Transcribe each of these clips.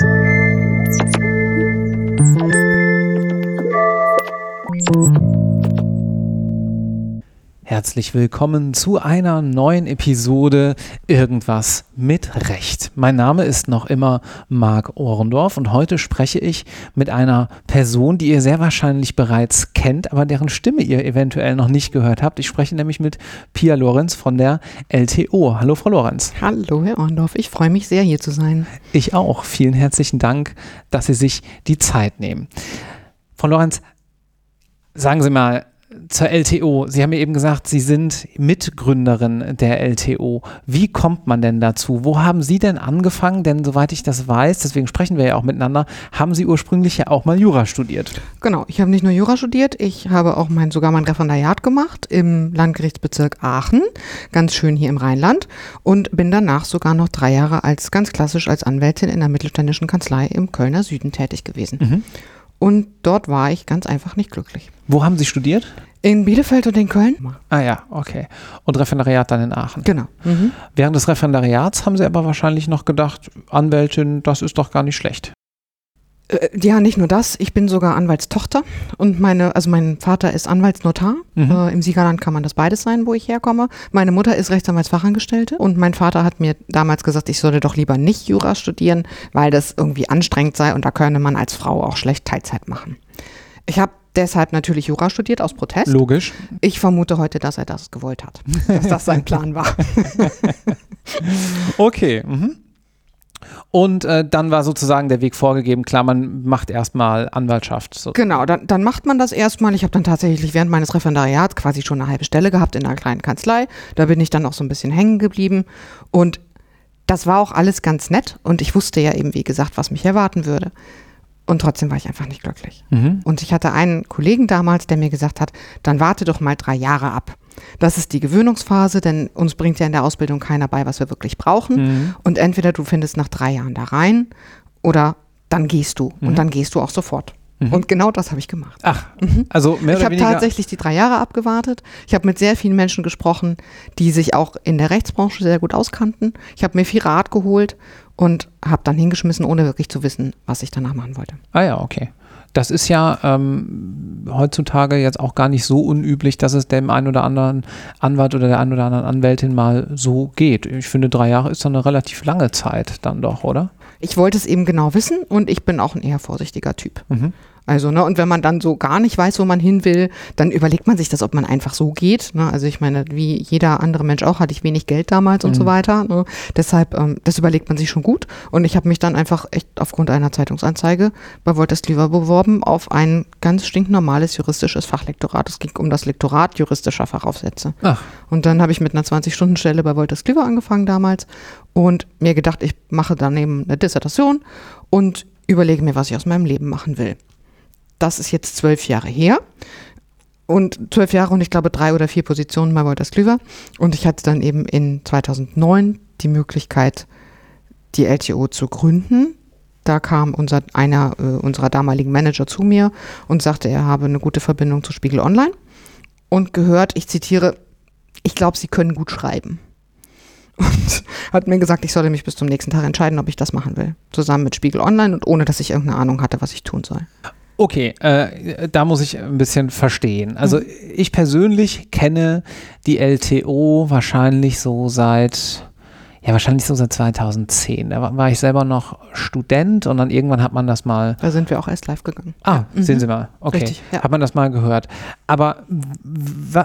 podcast. Herzlich willkommen zu einer neuen Episode Irgendwas mit Recht. Mein Name ist noch immer Marc Ohrendorf und heute spreche ich mit einer Person, die ihr sehr wahrscheinlich bereits kennt, aber deren Stimme ihr eventuell noch nicht gehört habt. Ich spreche nämlich mit Pia Lorenz von der LTO. Hallo, Frau Lorenz. Hallo, Herr Ohrendorf. Ich freue mich sehr, hier zu sein. Ich auch. Vielen herzlichen Dank, dass Sie sich die Zeit nehmen. Frau Lorenz, sagen Sie mal, zur LTO. Sie haben ja eben gesagt, Sie sind Mitgründerin der LTO. Wie kommt man denn dazu? Wo haben Sie denn angefangen? Denn soweit ich das weiß, deswegen sprechen wir ja auch miteinander, haben Sie ursprünglich ja auch mal Jura studiert. Genau, ich habe nicht nur Jura studiert, ich habe auch mein, sogar mein Referendariat gemacht im Landgerichtsbezirk Aachen, ganz schön hier im Rheinland und bin danach sogar noch drei Jahre als ganz klassisch als Anwältin in der mittelständischen Kanzlei im Kölner Süden tätig gewesen. Mhm. Und dort war ich ganz einfach nicht glücklich. Wo haben Sie studiert? In Bielefeld und in Köln. Ah ja, okay. Und Referendariat dann in Aachen. Genau. Mhm. Während des Referendariats haben Sie aber wahrscheinlich noch gedacht, Anwältin, das ist doch gar nicht schlecht. Äh, ja, nicht nur das. Ich bin sogar Anwaltstochter und meine, also mein Vater ist Anwaltsnotar. Mhm. Äh, Im Siegerland kann man das beides sein, wo ich herkomme. Meine Mutter ist Rechtsanwaltsfachangestellte und mein Vater hat mir damals gesagt, ich sollte doch lieber nicht Jura studieren, weil das irgendwie anstrengend sei und da könne man als Frau auch schlecht Teilzeit machen. Ich habe deshalb natürlich Jura studiert aus Protest. Logisch. Ich vermute heute, dass er das gewollt hat, dass das sein Plan war. okay. Mhm. Und äh, dann war sozusagen der Weg vorgegeben, klar, man macht erstmal Anwaltschaft. So. Genau, dann, dann macht man das erstmal. Ich habe dann tatsächlich während meines Referendariats quasi schon eine halbe Stelle gehabt in einer kleinen Kanzlei. Da bin ich dann auch so ein bisschen hängen geblieben. Und das war auch alles ganz nett. Und ich wusste ja eben, wie gesagt, was mich erwarten würde. Und trotzdem war ich einfach nicht glücklich. Mhm. Und ich hatte einen Kollegen damals, der mir gesagt hat, dann warte doch mal drei Jahre ab. Das ist die Gewöhnungsphase, denn uns bringt ja in der Ausbildung keiner bei, was wir wirklich brauchen. Mhm. Und entweder du findest nach drei Jahren da rein oder dann gehst du. Mhm. Und dann gehst du auch sofort. Mhm. Und genau das habe ich gemacht. Ach, mhm. also mehr Ich habe tatsächlich die drei Jahre abgewartet. Ich habe mit sehr vielen Menschen gesprochen, die sich auch in der Rechtsbranche sehr gut auskannten. Ich habe mir viel Rat geholt und habe dann hingeschmissen, ohne wirklich zu wissen, was ich danach machen wollte. Ah ja, okay. Das ist ja ähm, heutzutage jetzt auch gar nicht so unüblich, dass es dem einen oder anderen Anwalt oder der einen oder anderen Anwältin mal so geht. Ich finde, drei Jahre ist doch eine relativ lange Zeit dann doch, oder? Ich wollte es eben genau wissen und ich bin auch ein eher vorsichtiger Typ. Mhm. Also, ne, und wenn man dann so gar nicht weiß, wo man hin will, dann überlegt man sich das, ob man einfach so geht. Ne? Also ich meine, wie jeder andere Mensch auch, hatte ich wenig Geld damals mhm. und so mhm. weiter. Ne? Deshalb, ähm, das überlegt man sich schon gut. Und ich habe mich dann einfach echt aufgrund einer Zeitungsanzeige bei Wolters Klüver beworben auf ein ganz stinknormales juristisches Fachlektorat. Es ging um das Lektorat juristischer Fachaufsätze. Ach. Und dann habe ich mit einer 20-Stunden-Stelle bei Wolters Klüver angefangen damals und mir gedacht, ich mache daneben eine Dissertation und überlege mir, was ich aus meinem Leben machen will. Das ist jetzt zwölf Jahre her. Und zwölf Jahre und ich glaube drei oder vier Positionen bei Wolters Klüver. Und ich hatte dann eben in 2009 die Möglichkeit, die LTO zu gründen. Da kam unser, einer äh, unserer damaligen Manager zu mir und sagte, er habe eine gute Verbindung zu Spiegel Online und gehört, ich zitiere, ich glaube, Sie können gut schreiben. Und hat mir gesagt, ich solle mich bis zum nächsten Tag entscheiden, ob ich das machen will. Zusammen mit Spiegel Online und ohne, dass ich irgendeine Ahnung hatte, was ich tun soll. Okay, äh, da muss ich ein bisschen verstehen. Also mhm. ich persönlich kenne die LTO wahrscheinlich so seit ja, wahrscheinlich so seit 2010. Da war, war, ich selber noch Student und dann irgendwann hat man das mal. Da sind wir auch erst live gegangen. Ah, ja. sehen mhm. Sie mal. Okay. Richtig, ja. Hat man das mal gehört. Aber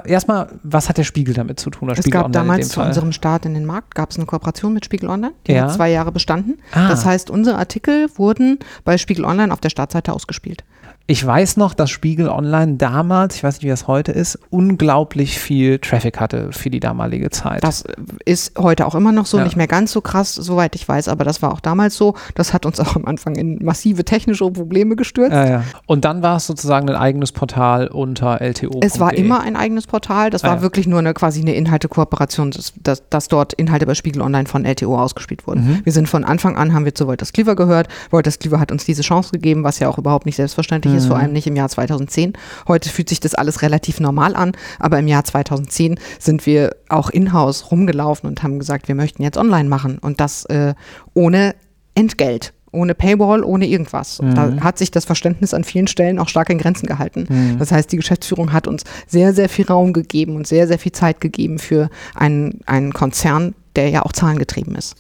erstmal, was hat der Spiegel damit zu tun? es Spiegel gab Online damals zu unserem Start in den Markt, gab es eine Kooperation mit Spiegel Online, die ja. hat zwei Jahre bestanden. Ah. Das heißt, unsere Artikel wurden bei Spiegel Online auf der Startseite ausgespielt. Ich weiß noch, dass Spiegel Online damals, ich weiß nicht, wie das heute ist, unglaublich viel Traffic hatte für die damalige Zeit. Das ist heute auch immer noch so, ja. nicht mehr ganz so krass, soweit ich weiß, aber das war auch damals so. Das hat uns auch am Anfang in massive technische Probleme gestürzt. Ja, ja. Und dann war es sozusagen ein eigenes Portal unter LTO. Es war immer ein eigenes Portal. Das ah, war wirklich nur eine quasi eine Inhaltekooperation, dass, dass, dass, dort Inhalte bei Spiegel Online von LTO ausgespielt wurden. Mhm. Wir sind von Anfang an, haben wir zu Wolters Cleaver gehört. Wolters Cleaver hat uns diese Chance gegeben, was ja auch überhaupt nicht selbstverständlich mhm. ist, vor allem nicht im Jahr 2010. Heute fühlt sich das alles relativ normal an, aber im Jahr 2010 sind wir auch in-house rumgelaufen und haben gesagt, wir möchten jetzt online machen und das äh, ohne Entgelt. ohne Paywall, ohne irgendwas. Mhm. Da hat sich das Verständnis an vielen Stellen auch stark in Grenzen gehalten. Mhm. Das heißt, die Geschäftsführung hat uns sehr, sehr viel Raum gegeben und sehr, sehr viel Zeit gegeben für einen, einen Konzern, der ja auch zahlengetrieben ist.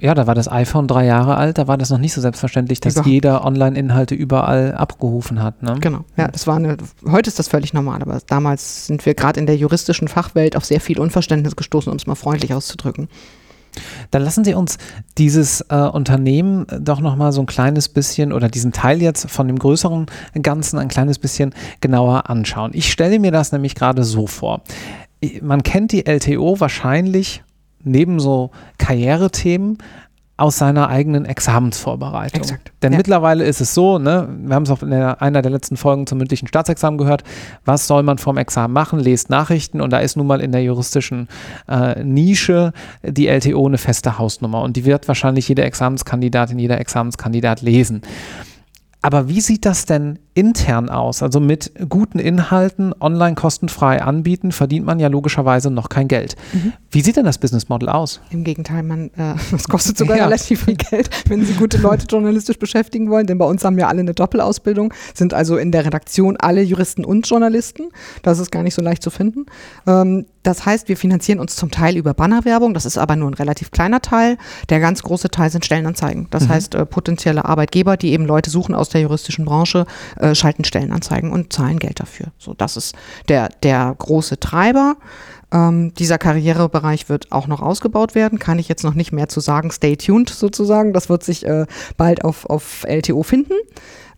Ja, da war das iPhone drei Jahre alt, da war das noch nicht so selbstverständlich, dass Überhaupt. jeder Online-Inhalte überall abgerufen hat. Ne? Genau, ja, das war eine, heute ist das völlig normal, aber damals sind wir gerade in der juristischen Fachwelt auf sehr viel Unverständnis gestoßen, um es mal freundlich auszudrücken. Dann lassen Sie uns dieses äh, Unternehmen doch nochmal so ein kleines bisschen oder diesen Teil jetzt von dem größeren Ganzen ein kleines bisschen genauer anschauen. Ich stelle mir das nämlich gerade so vor. Man kennt die LTO wahrscheinlich neben so Karrierethemen aus seiner eigenen Examensvorbereitung. Exakt. Denn ja. mittlerweile ist es so, ne, wir haben es auch in der, einer der letzten Folgen zum mündlichen Staatsexamen gehört, was soll man vom Examen machen? Lest Nachrichten und da ist nun mal in der juristischen äh, Nische die LTO eine feste Hausnummer und die wird wahrscheinlich jeder Examenskandidatin, jeder Examenskandidat lesen. Aber wie sieht das denn intern aus? Also mit guten Inhalten online kostenfrei anbieten, verdient man ja logischerweise noch kein Geld. Mhm. Wie sieht denn das Business Model aus? Im Gegenteil, man, äh, das kostet sogar ja. relativ viel Geld, wenn Sie gute Leute journalistisch beschäftigen wollen, denn bei uns haben ja alle eine Doppelausbildung, sind also in der Redaktion alle Juristen und Journalisten. Das ist gar nicht so leicht zu finden. Ähm, das heißt, wir finanzieren uns zum Teil über Bannerwerbung, das ist aber nur ein relativ kleiner Teil. Der ganz große Teil sind Stellenanzeigen. Das mhm. heißt, äh, potenzielle Arbeitgeber, die eben Leute suchen aus der juristischen Branche, äh, schalten Stellenanzeigen und zahlen Geld dafür. So, das ist der, der große Treiber. Ähm, dieser Karrierebereich wird auch noch ausgebaut werden, kann ich jetzt noch nicht mehr zu sagen. Stay tuned sozusagen. Das wird sich äh, bald auf, auf LTO finden.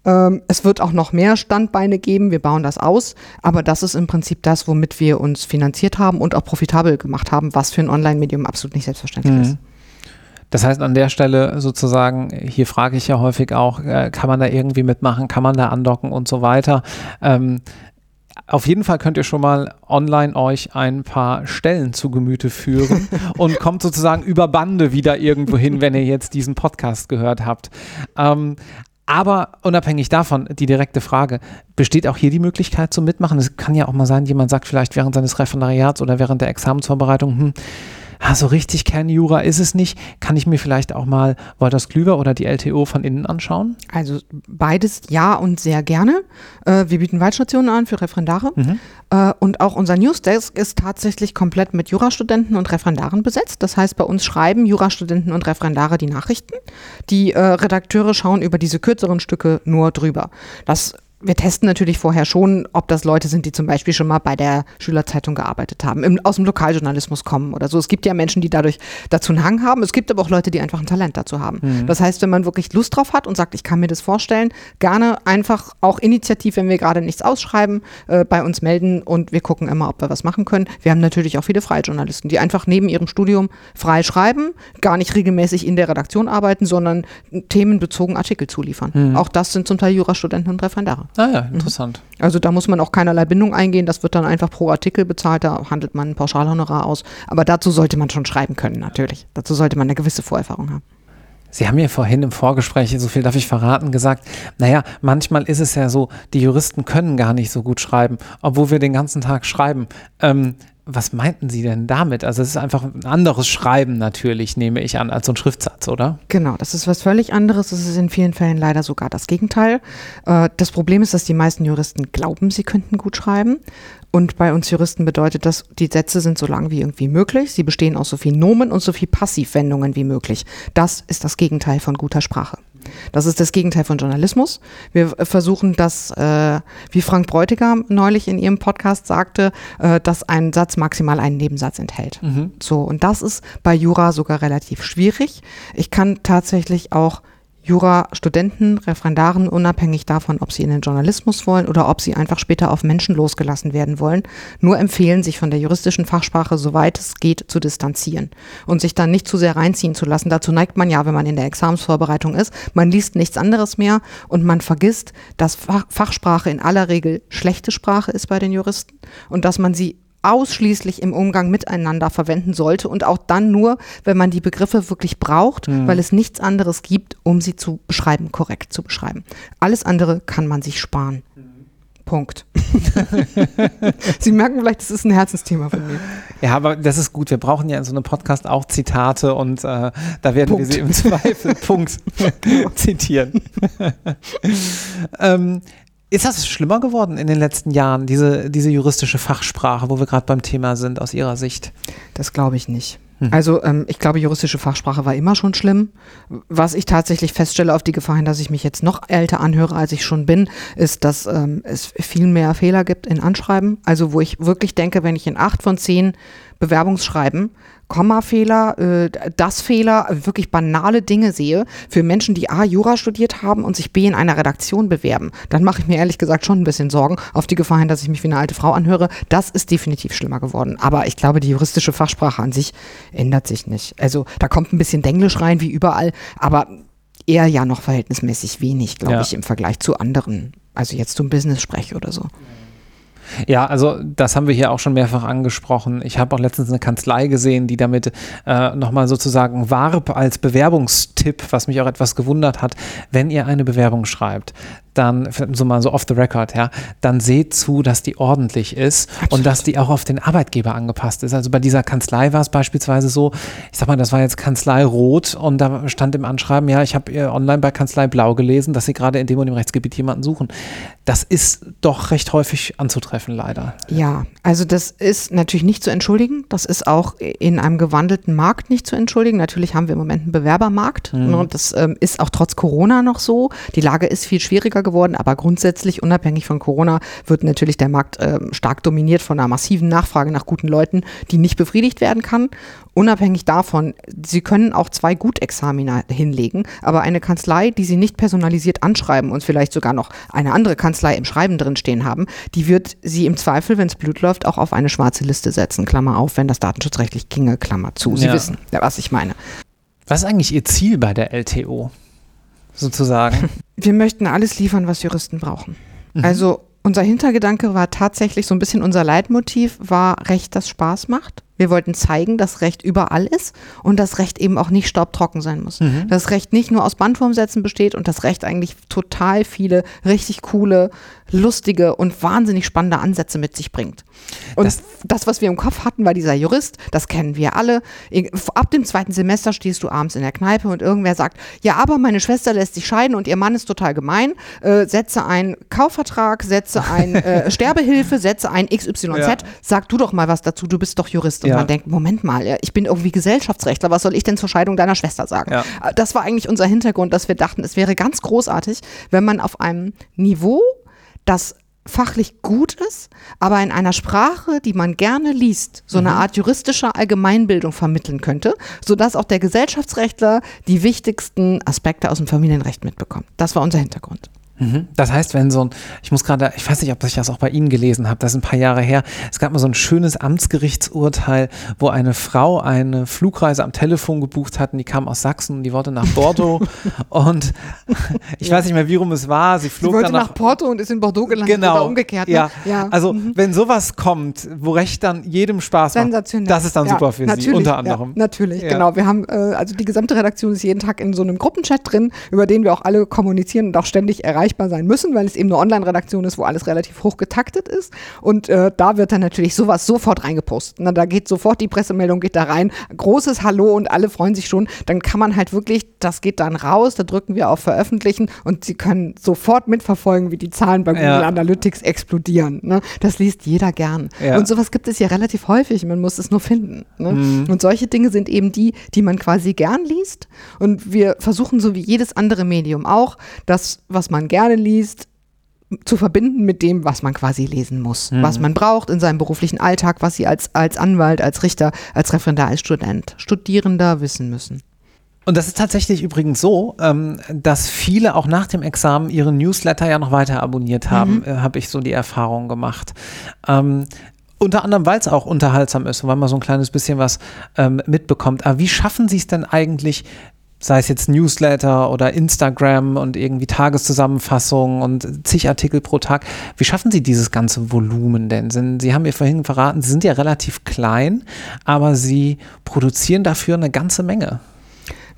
Ähm, es wird auch noch mehr Standbeine geben, wir bauen das aus, aber das ist im Prinzip das, womit wir uns finanziert haben und auch profitabel gemacht haben, was für ein Online-Medium absolut nicht selbstverständlich mhm. ist. Das heißt, an der Stelle sozusagen, hier frage ich ja häufig auch, äh, kann man da irgendwie mitmachen, kann man da andocken und so weiter. Ähm, auf jeden Fall könnt ihr schon mal online euch ein paar Stellen zu Gemüte führen und kommt sozusagen über Bande wieder irgendwo hin, wenn ihr jetzt diesen Podcast gehört habt. Ähm, aber unabhängig davon, die direkte Frage, besteht auch hier die Möglichkeit zum Mitmachen? Es kann ja auch mal sein, jemand sagt vielleicht während seines Referendariats oder während der Examensvorbereitung, hm, ah, so richtig Kernjura ist es nicht. Kann ich mir vielleicht auch mal Wolters Klüver oder die LTO von innen anschauen? Also beides ja und sehr gerne. Äh, wir bieten Waldstationen an für Referendare. Mhm. Äh, und auch unser Newsdesk ist tatsächlich komplett mit Jurastudenten und Referendaren besetzt. Das heißt, bei uns schreiben Jurastudenten und Referendare die Nachrichten. Die äh, Redakteure schauen über diese kürzeren Stücke nur drüber. Das wir testen natürlich vorher schon, ob das Leute sind, die zum Beispiel schon mal bei der Schülerzeitung gearbeitet haben, im, aus dem Lokaljournalismus kommen oder so. Es gibt ja Menschen, die dadurch dazu einen Hang haben. Es gibt aber auch Leute, die einfach ein Talent dazu haben. Mhm. Das heißt, wenn man wirklich Lust drauf hat und sagt, ich kann mir das vorstellen, gerne einfach auch initiativ, wenn wir gerade nichts ausschreiben, äh, bei uns melden und wir gucken immer, ob wir was machen können. Wir haben natürlich auch viele freie Journalisten, die einfach neben ihrem Studium frei schreiben, gar nicht regelmäßig in der Redaktion arbeiten, sondern themenbezogen Artikel zuliefern. Mhm. Auch das sind zum Teil Jurastudenten und Referendare. Ah ja, mhm. interessant. Also da muss man auch keinerlei Bindung eingehen, das wird dann einfach pro Artikel bezahlt, da handelt man ein Pauschalhonorar aus. Aber dazu sollte man schon schreiben können, natürlich. Dazu sollte man eine gewisse Vorerfahrung haben. Sie haben ja vorhin im Vorgespräch, so viel darf ich verraten, gesagt, naja, manchmal ist es ja so, die Juristen können gar nicht so gut schreiben, obwohl wir den ganzen Tag schreiben. Ähm, was meinten Sie denn damit? Also es ist einfach ein anderes Schreiben natürlich, nehme ich an, als so ein Schriftsatz, oder? Genau, das ist was völlig anderes. Das ist in vielen Fällen leider sogar das Gegenteil. Äh, das Problem ist, dass die meisten Juristen glauben, sie könnten gut schreiben. Und bei uns Juristen bedeutet das, die Sätze sind so lang wie irgendwie möglich. Sie bestehen aus so viel Nomen und so viel Passivwendungen wie möglich. Das ist das Gegenteil von guter Sprache. Das ist das Gegenteil von Journalismus. Wir versuchen das, äh, wie Frank Bräutigam neulich in ihrem Podcast sagte, äh, dass ein Satz maximal einen Nebensatz enthält. Mhm. So, und das ist bei Jura sogar relativ schwierig. Ich kann tatsächlich auch Jurastudenten, Referendaren, unabhängig davon, ob sie in den Journalismus wollen oder ob sie einfach später auf Menschen losgelassen werden wollen, nur empfehlen, sich von der juristischen Fachsprache, soweit es geht, zu distanzieren und sich dann nicht zu sehr reinziehen zu lassen. Dazu neigt man ja, wenn man in der Examensvorbereitung ist. Man liest nichts anderes mehr und man vergisst, dass Fachsprache in aller Regel schlechte Sprache ist bei den Juristen und dass man sie ausschließlich im Umgang miteinander verwenden sollte und auch dann nur, wenn man die Begriffe wirklich braucht, mhm. weil es nichts anderes gibt, um sie zu beschreiben, korrekt zu beschreiben. Alles andere kann man sich sparen. Punkt. Sie merken vielleicht, das ist ein Herzensthema von mir. Ja, aber das ist gut. Wir brauchen ja in so einem Podcast auch Zitate und äh, da werden Punkt. wir sie im Zweifel Punkt zitieren. ähm, ist das schlimmer geworden in den letzten Jahren, diese, diese juristische Fachsprache, wo wir gerade beim Thema sind, aus Ihrer Sicht? Das glaube ich nicht. Hm. Also ähm, ich glaube, juristische Fachsprache war immer schon schlimm. Was ich tatsächlich feststelle auf die Gefahr hin, dass ich mich jetzt noch älter anhöre, als ich schon bin, ist, dass ähm, es viel mehr Fehler gibt in Anschreiben. Also wo ich wirklich denke, wenn ich in acht von zehn Bewerbungsschreiben Kommafehler, äh, das Fehler, wirklich banale Dinge sehe für Menschen, die A, Jura studiert haben und sich B, in einer Redaktion bewerben, dann mache ich mir ehrlich gesagt schon ein bisschen Sorgen auf die Gefahr hin, dass ich mich wie eine alte Frau anhöre. Das ist definitiv schlimmer geworden. Aber ich glaube, die juristische Fachsprache an sich ändert sich nicht. Also da kommt ein bisschen Denglisch rein, wie überall, aber eher ja noch verhältnismäßig wenig, glaube ja. ich, im Vergleich zu anderen. Also jetzt zum Business-Sprech oder so. Ja, also das haben wir hier auch schon mehrfach angesprochen. Ich habe auch letztens eine Kanzlei gesehen, die damit äh, nochmal sozusagen warb als Bewerbungstipp, was mich auch etwas gewundert hat, wenn ihr eine Bewerbung schreibt, dann, so mal so off the record, ja, dann seht zu, dass die ordentlich ist Absolut. und dass die auch auf den Arbeitgeber angepasst ist. Also bei dieser Kanzlei war es beispielsweise so, ich sag mal, das war jetzt Kanzlei Rot und da stand im Anschreiben, ja, ich habe online bei Kanzlei Blau gelesen, dass sie gerade in dem und dem Rechtsgebiet jemanden suchen. Das ist doch recht häufig anzutreffen, leider. Ja, also das ist natürlich nicht zu entschuldigen. Das ist auch in einem gewandelten Markt nicht zu entschuldigen. Natürlich haben wir im Moment einen Bewerbermarkt mhm. und das ähm, ist auch trotz Corona noch so. Die Lage ist viel schwieriger stärker geworden, aber grundsätzlich, unabhängig von Corona, wird natürlich der Markt äh, stark dominiert von einer massiven Nachfrage nach guten Leuten, die nicht befriedigt werden kann. Unabhängig davon, Sie können auch zwei Gutexamina hinlegen, aber eine Kanzlei, die Sie nicht personalisiert anschreiben und vielleicht sogar noch eine andere Kanzlei im Schreiben drin stehen haben, die wird Sie im Zweifel, wenn es Blut läuft, auch auf eine schwarze Liste setzen. Klammer auf, wenn das datenschutzrechtlich ginge, Klammer zu. Sie ja. wissen, was ich meine. Was ist eigentlich Ihr Ziel bei der LTO? Sozusagen? Wir möchten alles liefern, was Juristen brauchen. Mhm. Also unser Hintergedanke war tatsächlich so ein bisschen unser Leitmotiv war Recht, das Spaß macht. Wir wollten zeigen, dass Recht überall ist und dass Recht eben auch nicht staubtrocken sein muss. Mhm. Dass Recht nicht nur aus Bandwurmsätzen besteht und dass Recht eigentlich total viele richtig coole, lustige und wahnsinnig spannende Ansätze mit sich bringt. Und das, das, was wir im Kopf hatten, war dieser Jurist, das kennen wir alle. Ab dem zweiten Semester stehst du abends in der Kneipe und irgendwer sagt, ja, aber meine Schwester lässt sich scheiden und ihr Mann ist total gemein. Äh, setze einen Kaufvertrag, setze ein äh, Sterbehilfe, setze ein XYZ. Ja. Sag du doch mal was dazu, du bist doch Jurist. Ja. man denkt, Moment mal, ich bin irgendwie Gesellschaftsrechtler, was soll ich denn zur Scheidung deiner Schwester sagen? Ja. Äh, das war eigentlich unser Hintergrund, dass wir dachten, es wäre ganz großartig, wenn man auf einem Niveau, das fachlich gut ist, aber in einer Sprache, die man gerne liest, so eine mhm. Art juristischer Allgemeinbildung vermitteln könnte, sodass auch der Gesellschaftsrechtler die wichtigsten Aspekte aus dem Familienrecht mitbekommt. Das war unser Hintergrund. Mhm. Das heißt, wenn so ein, ich muss gerade, ich weiß nicht, ob ich das auch bei Ihnen gelesen habe, das ist ein paar Jahre her, es gab mal so ein schönes Amtsgerichtsurteil, wo eine Frau eine Flugreise am Telefon gebucht hat und die kam aus Sachsen und die wollte nach Bordeaux und ich ja. weiß nicht mehr, wie rum es war, sie flog sie wollte dann nach, nach Porto und ist in Bordeaux gelandet genau, oder umgekehrt. Ne? Ja. ja, also mhm. wenn sowas kommt, wo Recht dann jedem Spaß macht, das ist dann ja, super für Sie, unter anderem. natürlich, genau. Wir haben, äh, also die gesamte Redaktion ist jeden Tag in so einem Gruppenchat drin, über den wir auch alle kommunizieren und auch ständig erreichen erreichbar sein müssen, weil es eben eine Online-Redaktion ist, wo alles relativ hoch getaktet ist. Und äh, da wird dann natürlich sowas sofort reingepostet. Na, da geht sofort die Pressemeldung, geht da rein, großes Hallo und alle freuen sich schon. Dann kann man halt wirklich, das geht dann raus, da drücken wir auf Veröffentlichen und sie können sofort mitverfolgen, wie die Zahlen bei Google ja. Analytics explodieren. Ne? Das liest jeder gern. Ja. Und sowas gibt es ja relativ häufig, man muss es nur finden. Ne? Mhm. Und solche Dinge sind eben die, die man quasi gern liest. Und wir versuchen, so wie jedes andere Medium auch, das, was man gerne liest, zu verbinden mit dem, was man quasi lesen muss, mhm. was man braucht in seinem beruflichen Alltag, was sie als, als Anwalt, als Richter, als Referendar, als Student, Studierender wissen müssen. Und das ist tatsächlich übrigens so, ähm, dass viele auch nach dem Examen ihren Newsletter ja noch weiter abonniert haben, mhm. äh, habe ich so die Erfahrung gemacht. Ähm, unter anderem, weil es auch unterhaltsam ist und weil man so ein kleines bisschen was ähm, mitbekommt. Aber wie schaffen Sie es denn eigentlich, sei es jetzt Newsletter oder Instagram und irgendwie Tageszusammenfassungen und zig Artikel pro Tag. Wie schaffen Sie dieses ganze Volumen denn? Sie haben mir vorhin verraten, Sie sind ja relativ klein, aber Sie produzieren dafür eine ganze Menge.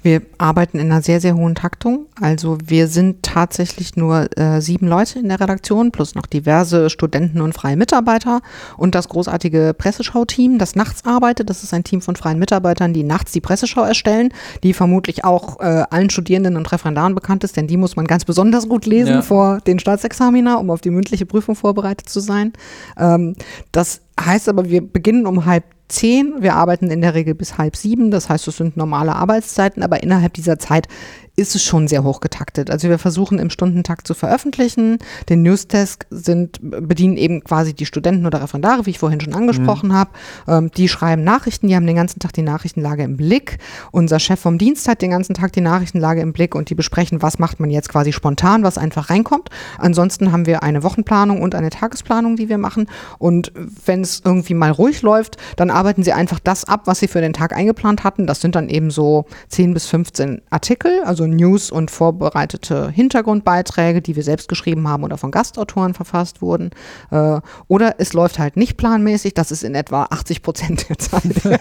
Wir arbeiten in einer sehr, sehr hohen Taktung. Also wir sind tatsächlich nur äh, sieben Leute in der Redaktion, plus noch diverse Studenten und freie Mitarbeiter und das großartige Presseschau-Team, das nachts arbeitet. Das ist ein Team von freien Mitarbeitern, die nachts die Presseschau erstellen, die vermutlich auch äh, allen Studierenden und Referendaren bekannt ist, denn die muss man ganz besonders gut lesen ja. vor den Staatsexamina, um auf die mündliche Prüfung vorbereitet zu sein. Ähm, das heißt aber, wir beginnen um halb zehn. Wir arbeiten in der Regel bis halb sieben. Das heißt, es sind normale Arbeitszeiten, aber innerhalb dieser Zeit ist es schon sehr hoch getaktet. Also wir versuchen im Stundentakt zu veröffentlichen. Den Newsdesk sind, bedienen eben quasi die Studenten oder Referendare, wie ich vorhin schon angesprochen mhm. habe. Ähm, die schreiben Nachrichten, die haben den ganzen Tag die Nachrichtenlage im Blick. Unser Chef vom Dienst hat den ganzen Tag die Nachrichtenlage im Blick und die besprechen, was macht man jetzt quasi spontan, was einfach reinkommt. Ansonsten haben wir eine Wochenplanung und eine Tagesplanung, die wir machen. Und wenn es irgendwie mal ruhig läuft, dann arbeiten sie einfach das ab, was sie für den Tag eingeplant hatten. Das sind dann eben so 10 bis 15 Artikel, also also News und vorbereitete Hintergrundbeiträge, die wir selbst geschrieben haben oder von Gastautoren verfasst wurden. Äh, oder es läuft halt nicht planmäßig, das ist in etwa 80 Prozent der Zeit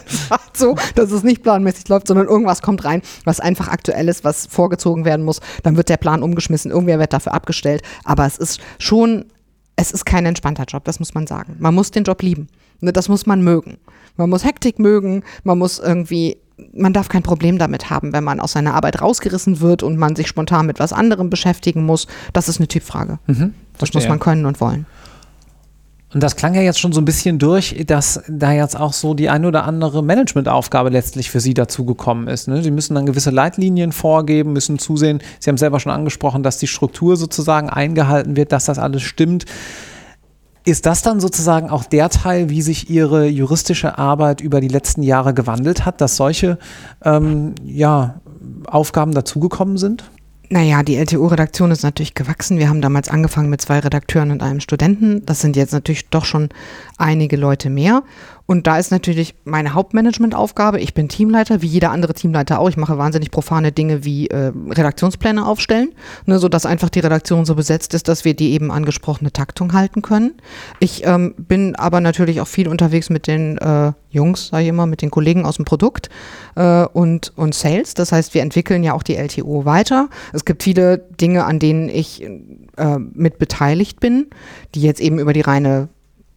so, dass es nicht planmäßig läuft, sondern irgendwas kommt rein, was einfach aktuell ist, was vorgezogen werden muss. Dann wird der Plan umgeschmissen, irgendwer wird dafür abgestellt. Aber es ist schon es ist kein entspannter Job, das muss man sagen. Man muss den Job lieben. Ne, das muss man mögen. Man muss Hektik mögen, man muss irgendwie man darf kein Problem damit haben, wenn man aus seiner Arbeit rausgerissen wird und man sich spontan mit was anderem beschäftigen muss. Das ist eine Typfrage. Mhm, das muss man können und wollen. Und das klang ja jetzt schon so ein bisschen durch, dass da jetzt auch so die ein oder andere Managementaufgabe letztlich für Sie dazugekommen ist. Ne? Sie müssen dann gewisse Leitlinien vorgeben, müssen zusehen. Sie haben selber schon angesprochen, dass die Struktur sozusagen eingehalten wird, dass das alles stimmt. Ist das dann sozusagen auch der Teil, wie sich Ihre juristische Arbeit über die letzten Jahre gewandelt hat, dass solche ähm, ja, Aufgaben dazugekommen sind? Naja, die LTO-Redaktion ist natürlich gewachsen. Wir haben damals angefangen mit zwei Redakteuren und einem Studenten. Das sind jetzt natürlich doch schon einige Leute mehr. Und da ist natürlich meine Hauptmanagementaufgabe. Ich bin Teamleiter, wie jeder andere Teamleiter auch. Ich mache wahnsinnig profane Dinge wie äh, Redaktionspläne aufstellen, ne, sodass einfach die Redaktion so besetzt ist, dass wir die eben angesprochene Taktung halten können. Ich ähm, bin aber natürlich auch viel unterwegs mit den äh, Jungs, sage ich immer, mit den Kollegen aus dem Produkt äh, und, und Sales. Das heißt, wir entwickeln ja auch die LTO weiter. Es gibt viele Dinge, an denen ich äh, mit beteiligt bin, die jetzt eben über die reine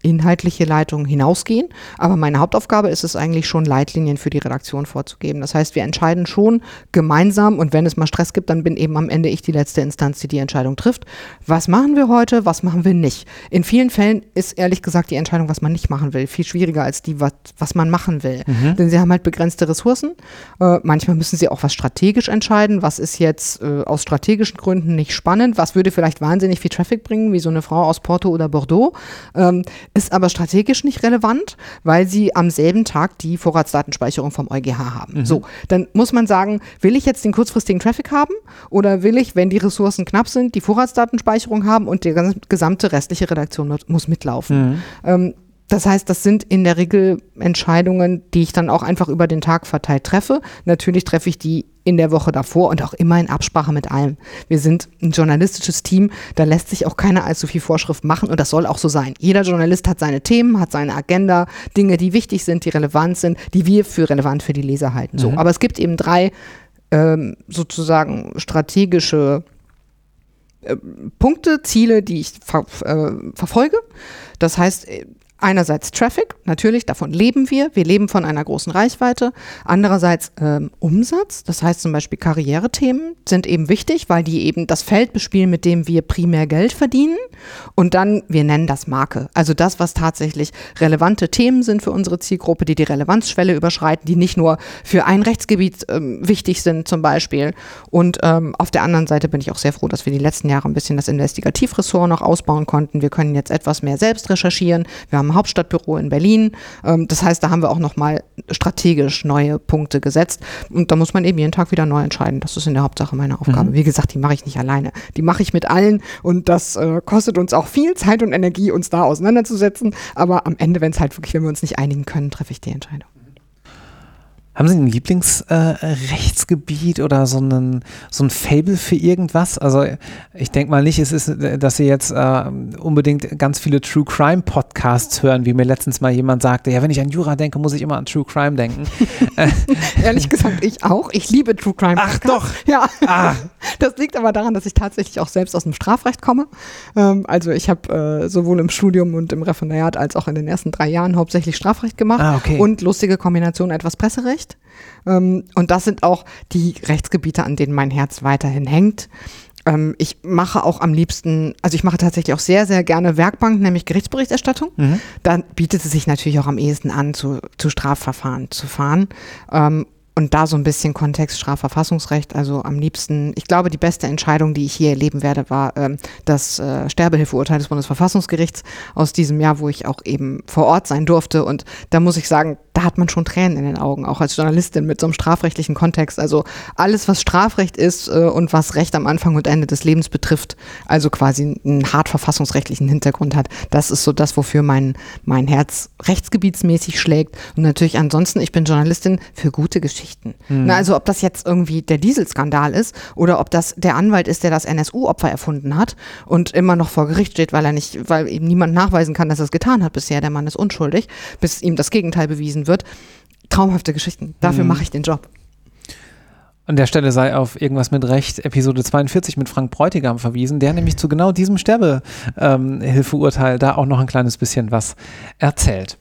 inhaltliche Leitungen hinausgehen. Aber meine Hauptaufgabe ist es eigentlich schon, Leitlinien für die Redaktion vorzugeben. Das heißt, wir entscheiden schon gemeinsam und wenn es mal Stress gibt, dann bin eben am Ende ich die letzte Instanz, die die Entscheidung trifft. Was machen wir heute, was machen wir nicht? In vielen Fällen ist ehrlich gesagt die Entscheidung, was man nicht machen will, viel schwieriger als die, was, was man machen will. Mhm. Denn sie haben halt begrenzte Ressourcen. Äh, manchmal müssen sie auch was strategisch entscheiden. Was ist jetzt äh, aus strategischen Gründen nicht spannend? Was würde vielleicht wahnsinnig viel Traffic bringen, wie so eine Frau aus Porto oder Bordeaux? Ähm, ist aber strategisch nicht relevant, weil sie am selben Tag die Vorratsdatenspeicherung vom EuGH haben. Mhm. So, dann muss man sagen, will ich jetzt den kurzfristigen Traffic haben oder will ich, wenn die Ressourcen knapp sind, die Vorratsdatenspeicherung haben und die gesamte restliche Redaktion muss mitlaufen. Mhm. Ähm, das heißt, das sind in der Regel Entscheidungen, die ich dann auch einfach über den Tag verteilt treffe. Natürlich treffe ich die in der Woche davor und auch immer in Absprache mit allem. Wir sind ein journalistisches Team, da lässt sich auch keiner allzu viel Vorschrift machen und das soll auch so sein. Jeder Journalist hat seine Themen, hat seine Agenda, Dinge, die wichtig sind, die relevant sind, die wir für relevant für die Leser halten. So, mhm. aber es gibt eben drei ähm, sozusagen strategische äh, Punkte, Ziele, die ich ver äh, verfolge. Das heißt, Einerseits Traffic, natürlich, davon leben wir. Wir leben von einer großen Reichweite. Andererseits ähm, Umsatz, das heißt zum Beispiel Karrierethemen sind eben wichtig, weil die eben das Feld bespielen, mit dem wir primär Geld verdienen. Und dann, wir nennen das Marke. Also das, was tatsächlich relevante Themen sind für unsere Zielgruppe, die die Relevanzschwelle überschreiten, die nicht nur für ein Rechtsgebiet ähm, wichtig sind zum Beispiel. Und ähm, auf der anderen Seite bin ich auch sehr froh, dass wir die letzten Jahre ein bisschen das Investigativressort noch ausbauen konnten. Wir können jetzt etwas mehr selbst recherchieren. Wir haben am Hauptstadtbüro in Berlin. Ähm, das heißt, da haben wir auch nochmal strategisch neue Punkte gesetzt. Und da muss man eben jeden Tag wieder neu entscheiden. Das ist in der Hauptsache meine Aufgabe. Mhm. Wie gesagt, die mache ich nicht alleine. Die mache ich mit allen und das äh, kostet uns auch viel Zeit und Energie, uns da auseinanderzusetzen. Aber am Ende, wenn es halt wirklich, wenn wir uns nicht einigen können, treffe ich die Entscheidung. Haben Sie ein Lieblingsrechtsgebiet äh, oder so, einen, so ein Fable für irgendwas? Also ich denke mal nicht, es ist, dass Sie jetzt äh, unbedingt ganz viele True Crime Podcasts hören, wie mir letztens mal jemand sagte, ja, wenn ich an Jura denke, muss ich immer an True Crime denken. Ehrlich gesagt, ich auch. Ich liebe True Crime Podcasts. Ach doch. Ja. Ah. Das liegt aber daran, dass ich tatsächlich auch selbst aus dem Strafrecht komme. Ähm, also ich habe äh, sowohl im Studium und im Referendariat als auch in den ersten drei Jahren hauptsächlich Strafrecht gemacht ah, okay. und lustige Kombination etwas Presserecht. Recht. Ähm, und das sind auch die Rechtsgebiete, an denen mein Herz weiterhin hängt. Ähm, ich mache auch am liebsten, also ich mache tatsächlich auch sehr, sehr gerne Werkbank, nämlich Gerichtsberichterstattung. Mhm. Dann bietet es sich natürlich auch am ehesten an, zu, zu Strafverfahren zu fahren. Und da so ein bisschen Kontext Strafverfassungsrecht, also am liebsten, ich glaube, die beste Entscheidung, die ich hier erleben werde, war ähm, das äh, Sterbehilfeurteil des Bundesverfassungsgerichts aus diesem Jahr, wo ich auch eben vor Ort sein durfte. Und da muss ich sagen, da hat man schon Tränen in den Augen, auch als Journalistin mit so einem strafrechtlichen Kontext. Also alles, was Strafrecht ist äh, und was Recht am Anfang und Ende des Lebens betrifft, also quasi einen hart verfassungsrechtlichen Hintergrund hat, das ist so das, wofür mein, mein Herz rechtsgebietsmäßig schlägt. Und natürlich ansonsten, ich bin Journalistin für gute Geschichten. Mhm. Na, also ob das jetzt irgendwie der Dieselskandal ist oder ob das der Anwalt ist, der das NSU-Opfer erfunden hat und immer noch vor Gericht steht, weil er nicht, weil eben niemand nachweisen kann, dass er es getan hat bisher. Der Mann ist unschuldig, bis ihm das Gegenteil bewiesen wird. Traumhafte Geschichten. Dafür mhm. mache ich den Job. An der Stelle sei auf irgendwas mit Recht Episode 42 mit Frank Bräutigam verwiesen, der nämlich zu genau diesem Sterbehilfeurteil ähm, da auch noch ein kleines bisschen was erzählt.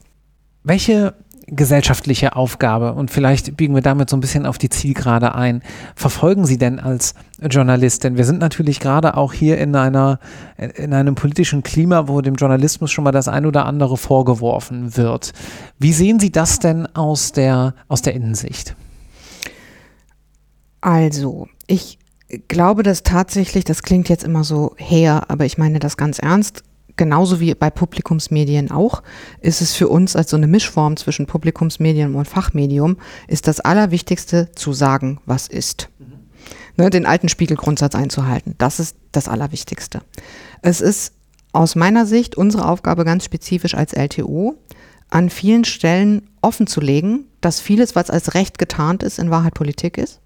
Welche gesellschaftliche Aufgabe und vielleicht biegen wir damit so ein bisschen auf die Zielgerade ein. Verfolgen Sie denn als Journalist? Denn wir sind natürlich gerade auch hier in einer, in einem politischen Klima, wo dem Journalismus schon mal das ein oder andere vorgeworfen wird. Wie sehen Sie das denn aus der, aus der Innensicht? Also, ich glaube, dass tatsächlich, das klingt jetzt immer so her, aber ich meine das ganz ernst, genauso wie bei Publikumsmedien auch, ist es für uns als so eine Mischform zwischen Publikumsmedium und Fachmedium, ist das Allerwichtigste zu sagen, was ist. Ne, den alten Spiegelgrundsatz einzuhalten. Das ist das Allerwichtigste. Es ist aus meiner Sicht unsere Aufgabe ganz spezifisch als LTO, an vielen Stellen offen zu legen, dass vieles, was als Recht getarnt ist, in Wahrheit Politik ist.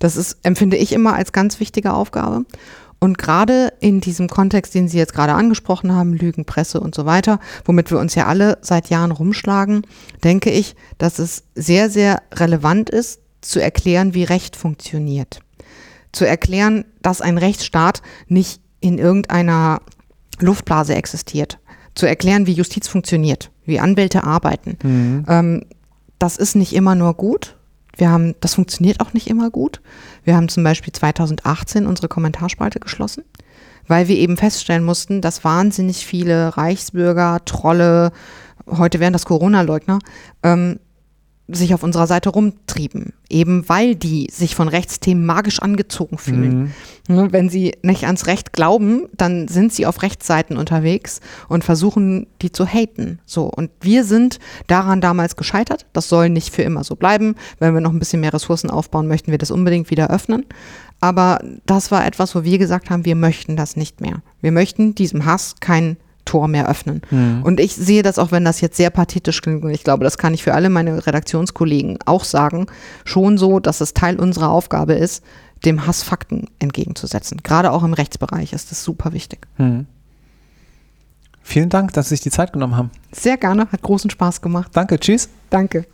Das ist, empfinde ich immer als ganz wichtige Aufgabe. Und gerade in diesem Kontext, den Sie jetzt gerade angesprochen haben, Lügen, Presse und so weiter, womit wir uns ja alle seit Jahren rumschlagen, denke ich, dass es sehr, sehr relevant ist, zu erklären, wie Recht funktioniert. Zu erklären, dass ein Rechtsstaat nicht in irgendeiner Luftblase existiert. Zu erklären, wie Justiz funktioniert, wie Anwälte arbeiten. Mhm. Ähm, das ist nicht immer nur gut, wir haben, das funktioniert auch nicht immer gut. Wir haben zum Beispiel 2018 unsere Kommentarspalte geschlossen, weil wir eben feststellen mussten, dass wahnsinnig viele Reichsbürger, Trolle, heute wären das Corona-Leugner, ähm, sich auf unserer Seite rumtrieben, eben weil die sich von Rechtsthemen magisch angezogen fühlen. Mhm. Ne, wenn sie nicht ans Recht glauben, dann sind sie auf Rechtsseiten unterwegs und versuchen, die zu haten. So. Und wir sind daran damals gescheitert. Das soll nicht für immer so bleiben. Wenn wir noch ein bisschen mehr Ressourcen aufbauen, möchten wir das unbedingt wieder öffnen. Aber das war etwas, wo wir gesagt haben, wir möchten das nicht mehr. Wir möchten diesem Hass keinen Tor mehr öffnen. Mhm. Und ich sehe das auch, wenn das jetzt sehr pathetisch klingt, und ich glaube, das kann ich für alle meine Redaktionskollegen auch sagen, schon so, dass es Teil unserer Aufgabe ist, dem Hass Fakten entgegenzusetzen. Gerade auch im Rechtsbereich ist das super wichtig. Mhm. Vielen Dank, dass Sie sich die Zeit genommen haben. Sehr gerne, hat großen Spaß gemacht. Danke, tschüss. Danke.